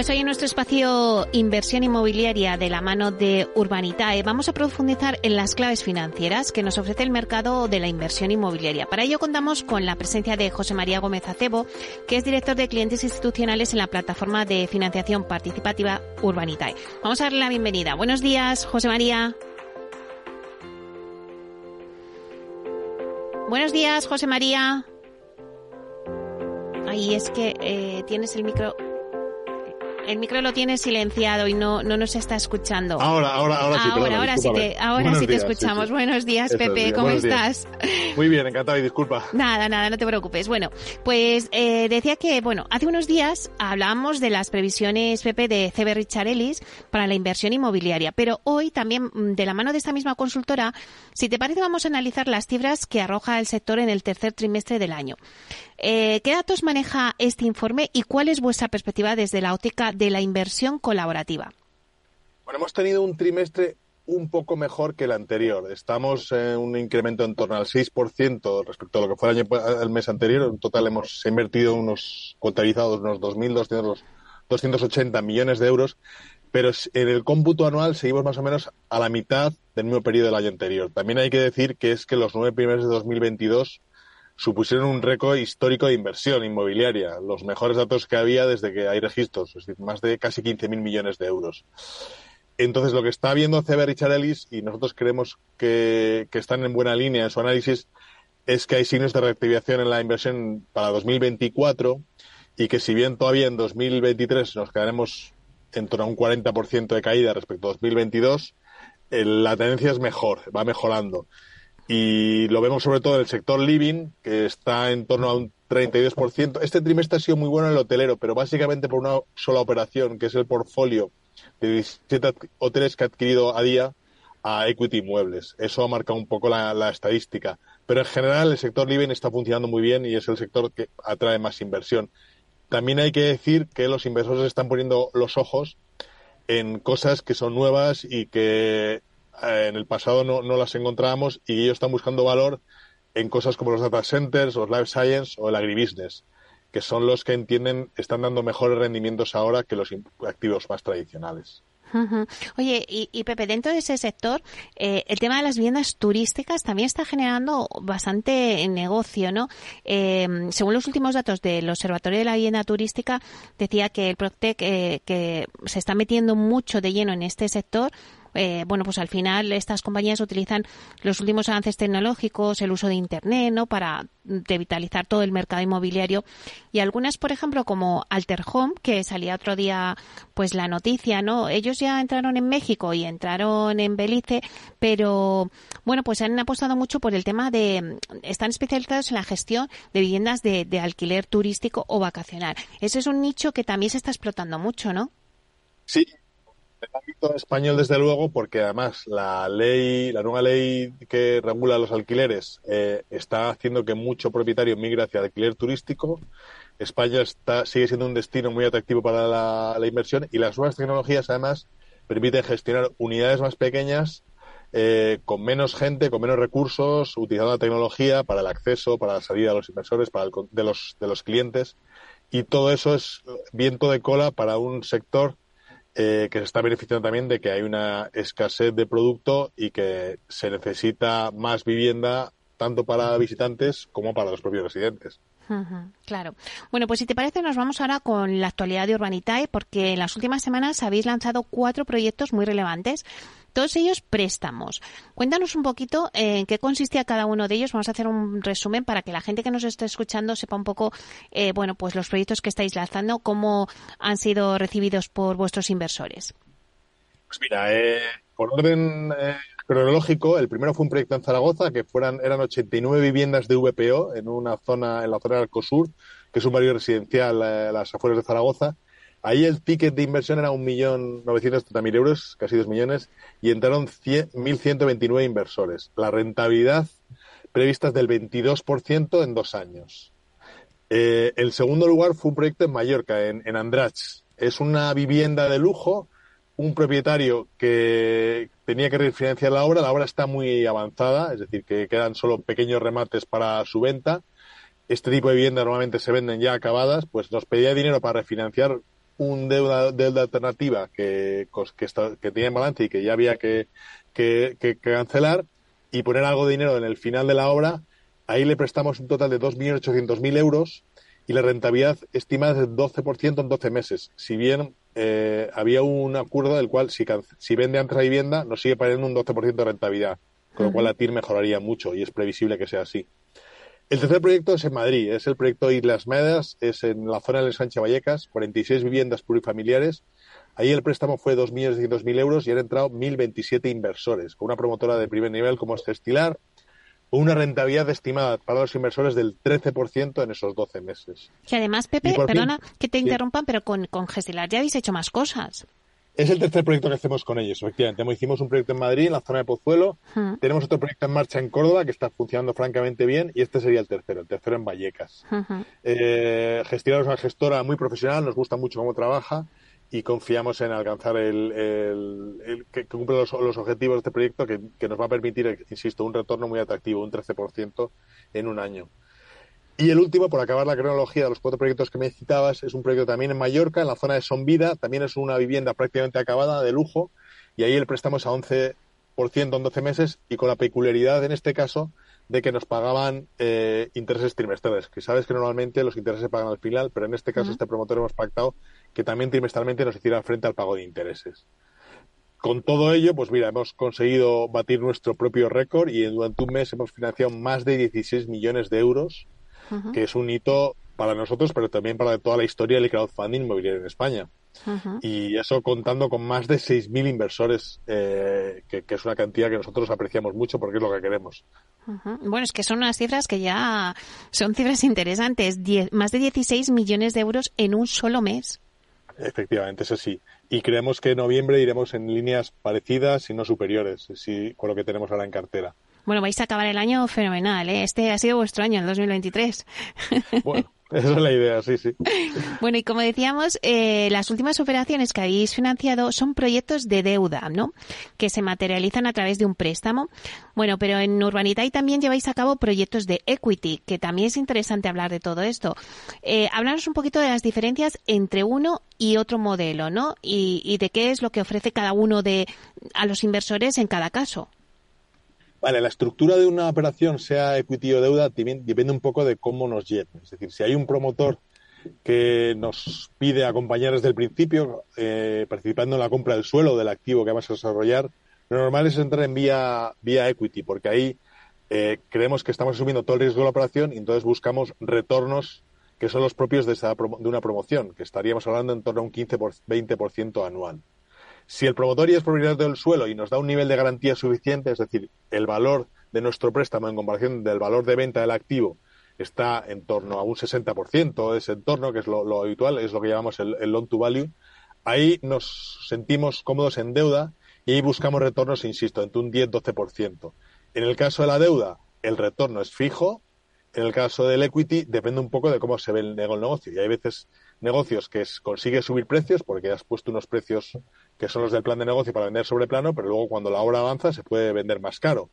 Pues hoy en nuestro espacio Inversión Inmobiliaria de la mano de Urbanitae vamos a profundizar en las claves financieras que nos ofrece el mercado de la inversión inmobiliaria. Para ello contamos con la presencia de José María Gómez Acebo, que es director de clientes institucionales en la plataforma de financiación participativa Urbanitae. Vamos a darle la bienvenida. Buenos días, José María. Buenos días, José María. Ahí es que eh, tienes el micro el micro lo tiene silenciado y no, no nos está escuchando. Ahora, ahora, ahora sí. Ahora, ahora sí te, ahora sí te escuchamos. Buenos días, Pepe, ¿cómo estás? Muy bien, encantado y disculpa. Nada, nada, no te preocupes. Bueno, pues eh, decía que, bueno, hace unos días hablábamos de las previsiones, Pepe, de CB Richard Ellis para la inversión inmobiliaria, pero hoy también, mm, de la mano de esta misma consultora, si te parece, vamos a analizar las cifras que arroja el sector en el tercer trimestre del año. Eh, ¿Qué datos maneja este informe y cuál es vuestra perspectiva desde la óptica de la inversión colaborativa? Bueno, hemos tenido un trimestre un poco mejor que el anterior. Estamos en un incremento en torno al 6% respecto a lo que fue el, año, el mes anterior. En total hemos invertido unos contabilizados unos 2.280 millones de euros, pero en el cómputo anual seguimos más o menos a la mitad del mismo periodo del año anterior. También hay que decir que es que los nueve primeros de 2022 supusieron un récord histórico de inversión inmobiliaria, los mejores datos que había desde que hay registros, es decir, más de casi 15.000 millones de euros. Entonces, lo que está viendo CB Richard Ellis, y nosotros creemos que, que, están en buena línea en su análisis, es que hay signos de reactivación en la inversión para 2024 y que si bien todavía en 2023 nos quedaremos en torno a un 40% de caída respecto a 2022, la tendencia es mejor, va mejorando y lo vemos sobre todo en el sector living, que está en torno a un 32%. Este trimestre ha sido muy bueno en el hotelero, pero básicamente por una sola operación, que es el portfolio de 17 hoteles que ha adquirido a día a Equity Inmuebles. Eso ha marcado un poco la, la, estadística. Pero en general el sector living está funcionando muy bien y es el sector que atrae más inversión. También hay que decir que los inversores están poniendo los ojos en cosas que son nuevas y que eh, en el pasado no, no las encontrábamos y ellos están buscando valor en cosas como los data centers, los life science o el agribusiness, que son los que entienden están dando mejores rendimientos ahora que los activos más tradicionales. Oye, y, Pepe, dentro de ese sector, eh, el tema de las viviendas turísticas también está generando bastante negocio, ¿no? Eh, según los últimos datos del Observatorio de la Vivienda Turística, decía que el Proctec eh, que se está metiendo mucho de lleno en este sector eh, bueno, pues al final estas compañías utilizan los últimos avances tecnológicos, el uso de Internet, ¿no? Para revitalizar todo el mercado inmobiliario. Y algunas, por ejemplo, como Alter Home, que salía otro día, pues la noticia, ¿no? Ellos ya entraron en México y entraron en Belice, pero bueno, pues han apostado mucho por el tema de, están especializados en la gestión de viviendas de, de alquiler turístico o vacacional. Ese es un nicho que también se está explotando mucho, ¿no? Sí, el ámbito español, desde luego, porque además la ley, la nueva ley que regula los alquileres eh, está haciendo que mucho propietario migre hacia el alquiler turístico. España está, sigue siendo un destino muy atractivo para la, inversión y las nuevas tecnologías, además, permiten gestionar unidades más pequeñas eh, con menos gente, con menos recursos, utilizando la tecnología para el acceso, para la salida de los inversores, para el, de, los, de los clientes. Y todo eso es viento de cola para un sector eh, que se está beneficiando también de que hay una escasez de producto y que se necesita más vivienda tanto para visitantes como para los propios residentes. claro. Bueno, pues si te parece, nos vamos ahora con la actualidad de Urbanitae, porque en las últimas semanas habéis lanzado cuatro proyectos muy relevantes todos ellos préstamos. Cuéntanos un poquito en qué consistía cada uno de ellos. Vamos a hacer un resumen para que la gente que nos esté escuchando sepa un poco, eh, bueno, pues los proyectos que estáis lanzando, cómo han sido recibidos por vuestros inversores. Pues mira, eh, por orden eh, cronológico, el primero fue un proyecto en Zaragoza que fueran eran 89 viviendas de VPO en una zona en la zona del Arcosur, que es un barrio residencial a las afueras de Zaragoza Ahí el ticket de inversión era 1.930.000 euros, casi 2 millones, y entraron 1.129 inversores. La rentabilidad previstas del 22% en dos años. Eh, el segundo lugar fue un proyecto en Mallorca, en, en Andrach. Es una vivienda de lujo, un propietario que tenía que refinanciar la obra. La obra está muy avanzada, es decir, que quedan solo pequeños remates para su venta. Este tipo de viviendas normalmente se venden ya acabadas, pues nos pedía dinero para refinanciar un deuda, deuda alternativa que, que, que tenía en balance y que ya había que, que, que, cancelar y poner algo de dinero en el final de la obra. Ahí le prestamos un total de 2.800.000 euros y la rentabilidad estimada es del 12% en 12 meses. Si bien eh, había un acuerdo del cual si, si vende antes la vivienda nos sigue pagando un 12% de rentabilidad, con lo cual la TIR mejoraría mucho y es previsible que sea así. El tercer proyecto es en Madrid, es el proyecto Islas Medas, es en la zona del Sánchez Vallecas, 46 viviendas plurifamiliares Ahí el préstamo fue 2.200.000 euros y han entrado 1.027 inversores, con una promotora de primer nivel como es Gestilar, con una rentabilidad estimada para los inversores del 13% en esos 12 meses. Y además, Pepe, perdona que te interrumpan, pero con, con Gestilar ya habéis hecho más cosas. Es el tercer proyecto que hacemos con ellos, efectivamente. Hicimos un proyecto en Madrid, en la zona de Pozuelo. Tenemos otro proyecto en marcha en Córdoba que está funcionando francamente bien y este sería el tercero, el tercero en Vallecas. Eh, Gestilar es una gestora muy profesional, nos gusta mucho cómo trabaja y confiamos en alcanzar el, el, que, cumple los, objetivos de este proyecto que, nos va a permitir, insisto, un retorno muy atractivo, un 13% en un año. Y el último, por acabar la cronología de los cuatro proyectos que me citabas, es un proyecto también en Mallorca, en la zona de Sonvida, también es una vivienda prácticamente acabada, de lujo, y ahí el préstamo es a 11% en 12 meses y con la peculiaridad en este caso de que nos pagaban eh, intereses trimestrales, que sabes que normalmente los intereses se pagan al final, pero en este caso este promotor hemos pactado que también trimestralmente nos hiciera frente al pago de intereses. Con todo ello, pues mira, hemos conseguido batir nuestro propio récord y durante un mes hemos financiado más de 16 millones de euros, que es un hito para nosotros, pero también para toda la historia del crowdfunding inmobiliario en España. Y eso contando con más de 6.000 inversores, eh, que, es una cantidad que nosotros apreciamos mucho porque es lo que queremos. Bueno, es que son unas cifras que ya son cifras interesantes. más de 16 millones de euros en un solo mes. Efectivamente, eso sí. Y creemos que en noviembre iremos en líneas parecidas y no superiores, sí, con lo que tenemos ahora en cartera. Bueno, vais a acabar el año fenomenal, ¿eh? Este ha sido vuestro año, el 2023. Bueno, esa es la idea, sí, sí. Bueno, y como decíamos, eh, las últimas operaciones que habéis financiado son proyectos de deuda, ¿no? Que se materializan a través de un préstamo. Bueno, pero en Urbanitay también lleváis a cabo proyectos de equity, que también es interesante hablar de todo esto. Eh, háblanos un poquito de las diferencias entre uno y otro modelo, ¿no? Y, y de qué es lo que ofrece cada uno de a los inversores en cada caso. Vale, la estructura de una operación, sea equity o deuda, depende un poco de cómo nos lleve. Es decir, si hay un promotor que nos pide acompañar desde el principio, eh, participando en la compra del suelo del activo que vamos a desarrollar, lo normal es entrar en vía, vía equity, porque ahí eh, creemos que estamos asumiendo todo el riesgo de la operación y entonces buscamos retornos que son los propios de, de una promoción, que estaríamos hablando en torno a un 15-20% anual. Si el promotor es propietario del suelo y nos da un nivel de garantía suficiente, es decir, el valor de nuestro préstamo en comparación del valor de venta del activo está en torno a un 60% de ese entorno, que es lo, habitual, es lo que llamamos el, loan to value, ahí nos sentimos cómodos en deuda y buscamos retornos, insisto, entre un 10-12%. En el caso de la deuda, el retorno es fijo. En el caso del equity, depende un poco de cómo se ve el negocio. Y hay veces negocios que consigue subir precios porque has puesto unos precios que son los del plan de negocio para vender sobre plano, pero luego cuando la obra avanza se puede vender más caro.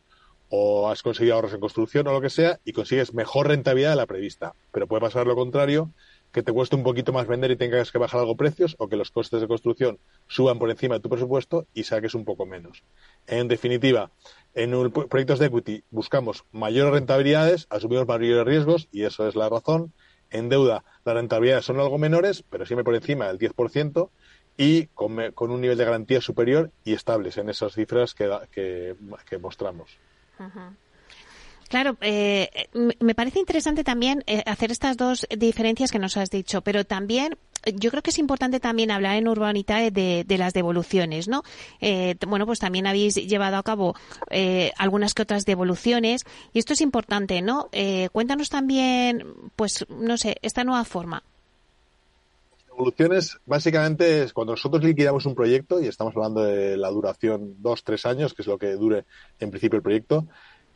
O has conseguido ahorros en construcción o lo que sea y consigues mejor rentabilidad de la prevista. Pero puede pasar lo contrario, que te cueste un poquito más vender y tengas que bajar algo precios o que los costes de construcción suban por encima de tu presupuesto y saques un poco menos. En definitiva, en proyectos de equity buscamos mayores rentabilidades, asumimos mayores riesgos y eso es la razón. En deuda las rentabilidades son algo menores, pero siempre por encima del 10% y con, un nivel de garantía superior y estables en esas cifras que, que, mostramos. Claro, eh, me parece interesante también eh, hacer estas dos diferencias que nos has dicho, pero también yo creo que es importante también hablar en Urbanita de, las devoluciones, ¿no? Eh, bueno, pues también habéis llevado a cabo algunas que otras devoluciones y esto es importante, ¿no? cuéntanos también, pues, no sé, esta nueva forma. Básicamente, es cuando nosotros liquidamos un proyecto, y estamos hablando de la duración dos, tres años, que es lo que dure en principio el proyecto,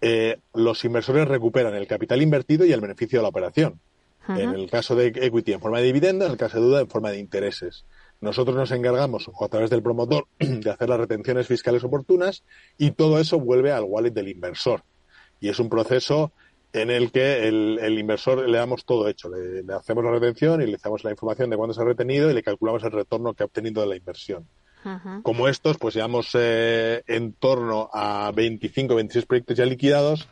eh, los inversores recuperan el capital invertido y el beneficio de la operación. En el caso de equity en forma de dividendo, en el caso de deuda en forma de intereses. Nosotros nos encargamos, a través del promotor, de hacer las retenciones fiscales oportunas y todo eso vuelve al wallet del inversor. Y es un proceso en el que el, inversor le damos todo hecho. Le, hacemos la retención y le damos la información de cuándo se ha retenido y le calculamos el retorno que ha obtenido de la inversión. Como estos, pues llevamos eh, en torno a 25, 26 proyectos ya liquidados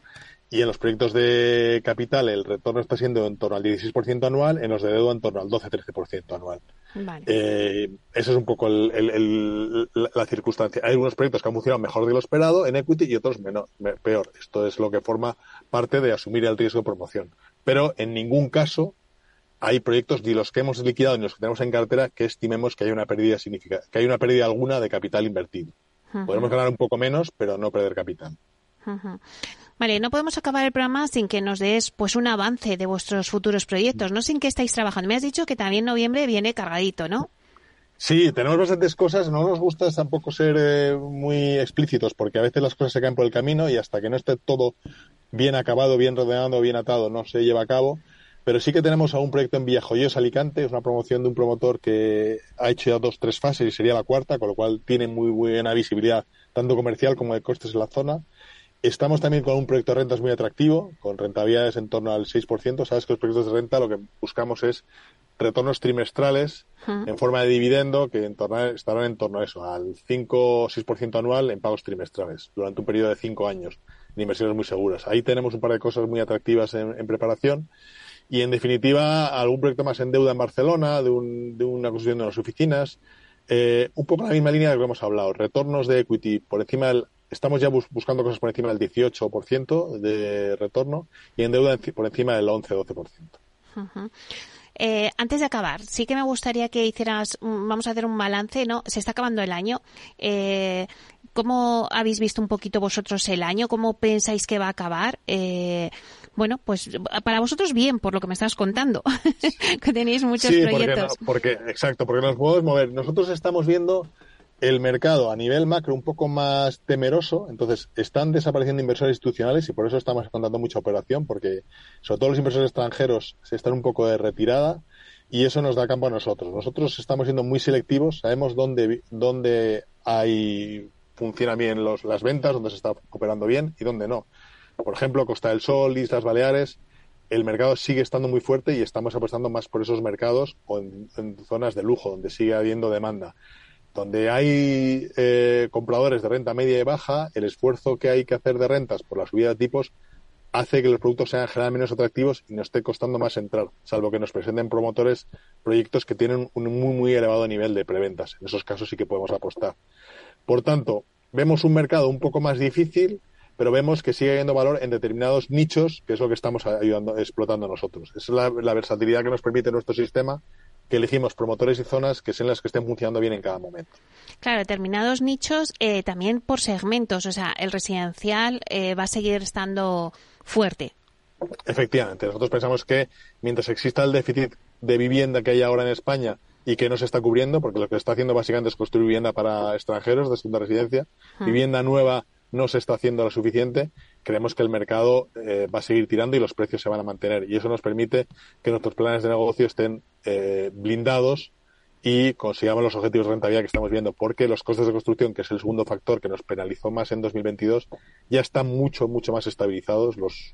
y en los proyectos de capital el retorno está siendo en torno al 16% anual, en los de deuda en torno al 12-13% anual. Vale. Eh, esa es un poco la circunstancia. Hay algunos proyectos que han funcionado mejor de lo esperado en equity y otros menos, peor. Esto es lo que forma parte de asumir el riesgo de promoción. Pero en ningún caso hay proyectos de los que hemos liquidado y los que tenemos en cartera que estimemos que hay una pérdida significativa, que hay una pérdida alguna de capital invertido. Podemos ganar un poco menos, pero no perder capital. Vale, no podemos acabar el programa sin que nos des pues un avance de vuestros futuros proyectos, no sin que estáis trabajando. Me has dicho que también noviembre viene cargadito, ¿no? Sí, tenemos bastantes cosas. No nos gusta tampoco ser eh, muy explícitos porque a veces las cosas se caen por el camino y hasta que no esté todo bien acabado, bien rodeado, bien atado, no se lleva a cabo. Pero sí que tenemos a un proyecto en Villajoyos, Alicante, es una promoción de un promotor que ha hecho ya dos, tres fases y sería la cuarta, con lo cual tiene muy buena visibilidad, tanto comercial como de costes en la zona. Estamos también con un proyecto de rentas muy atractivo, con rentabilidades en torno al 6%. Sabes que los proyectos de renta lo que buscamos es retornos trimestrales en forma de dividendo que en torno, estarán en torno a eso, al 5 o 6% anual en pagos trimestrales durante un periodo de 5 años en inversiones muy seguras. Ahí tenemos un par de cosas muy atractivas en, preparación y en definitiva algún proyecto más en deuda en Barcelona, de, una construcción de unas oficinas. Eh, un poco la misma línea de lo que hemos hablado, retornos de equity por encima del estamos ya buscando cosas por encima del 18% de retorno y en deuda por encima del 11-12%. Eh, antes de acabar, sí que me gustaría que hicieras, vamos a hacer un balance, ¿no? Se está acabando el año. Eh, ¿Cómo habéis visto un poquito vosotros el año? ¿Cómo pensáis que va a acabar? Eh, bueno, pues para vosotros bien, por lo que me estás contando, que tenéis muchos proyectos. porque, exacto, porque nos podemos mover. Nosotros estamos viendo el mercado a nivel macro un poco más temeroso, entonces están desapareciendo inversores institucionales y por eso estamos contando mucha operación, porque sobre todo los inversores extranjeros se están un poco de retirada y eso nos da campo a nosotros. Nosotros estamos siendo muy selectivos, sabemos dónde, dónde hay funcionan bien los, las ventas, dónde se está operando bien y dónde no. Por ejemplo, Costa del Sol, Islas Baleares, el mercado sigue estando muy fuerte y estamos apostando más por esos mercados o en zonas de lujo, donde sigue habiendo demanda donde hay eh, compradores de renta media y baja, el esfuerzo que hay que hacer de rentas por la subida de tipos hace que los productos sean generalmente menos atractivos y nos esté costando más entrar, salvo que nos presenten promotores proyectos que tienen un muy, muy elevado nivel de preventas. En esos casos sí que podemos apostar. Por tanto, vemos un mercado un poco más difícil, pero vemos que sigue habiendo valor en determinados nichos, que es lo que estamos ayudando, explotando nosotros. Es la versatilidad que nos permite nuestro sistema que elegimos promotores y zonas que sean las que estén funcionando bien en cada momento. Claro, determinados nichos eh, también por segmentos, o sea, el residencial eh, va a seguir estando fuerte. Efectivamente, nosotros pensamos que mientras exista el déficit de vivienda que hay ahora en España y que no se está cubriendo, porque lo que está haciendo básicamente es construir vivienda para extranjeros de segunda residencia, vivienda nueva no se está haciendo lo suficiente, creemos que el mercado eh, va a seguir tirando y los precios se van a mantener. Y eso nos permite que nuestros planes de negocio estén eh, blindados y consigamos los objetivos de rentabilidad que estamos viendo, porque los costes de construcción, que es el segundo factor que nos penalizó más en 2022, ya están mucho, mucho más estabilizados. Los,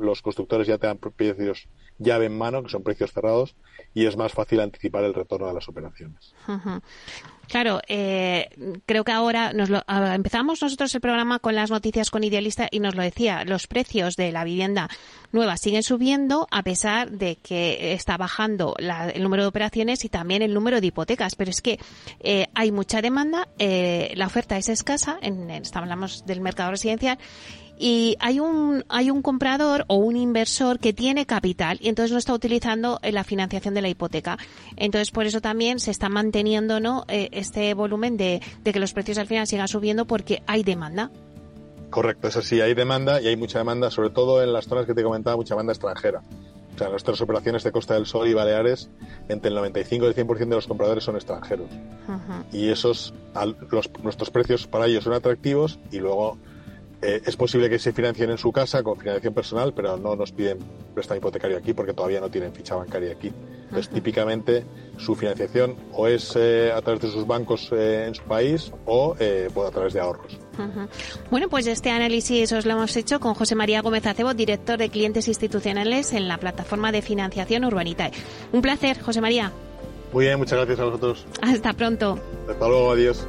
los constructores ya te dan precios llave en mano, que son precios cerrados, y es más fácil anticipar el retorno de las operaciones. Claro, eh, creo que ahora nos lo, empezamos nosotros el programa con las noticias con Idealista y nos lo decía, los precios de la vivienda nueva siguen subiendo a pesar de que está bajando el número de operaciones y también el número de hipotecas, pero es que eh, hay mucha demanda, eh, la oferta es escasa, en, hablamos del mercado residencial y hay un hay un comprador o un inversor que tiene capital y entonces no está utilizando la financiación de la hipoteca. Entonces por eso también se está manteniendo no eh, este volumen de, que los precios al final sigan subiendo porque hay demanda. Correcto, es así, hay demanda y hay mucha demanda, sobre todo en las zonas que te comentaba, mucha demanda extranjera. O sea, nuestras operaciones de Costa del Sol y Baleares, entre el 95 y el 100% de los compradores son extranjeros. Y esos, los, nuestros precios para ellos son atractivos y luego Eh, es posible que se financien en su casa con financiación personal, pero no nos piden préstamo hipotecario aquí porque todavía no tienen ficha bancaria aquí. Entonces, típicamente su financiación o es eh, a través de sus bancos eh, en su país o a través de ahorros. Bueno, pues este análisis os lo hemos hecho con José María Gómez Acebo, director de clientes institucionales en la plataforma de financiación Urbanitae. Un placer, José María. Muy bien, muchas gracias a vosotros. Hasta pronto. Hasta luego, adiós.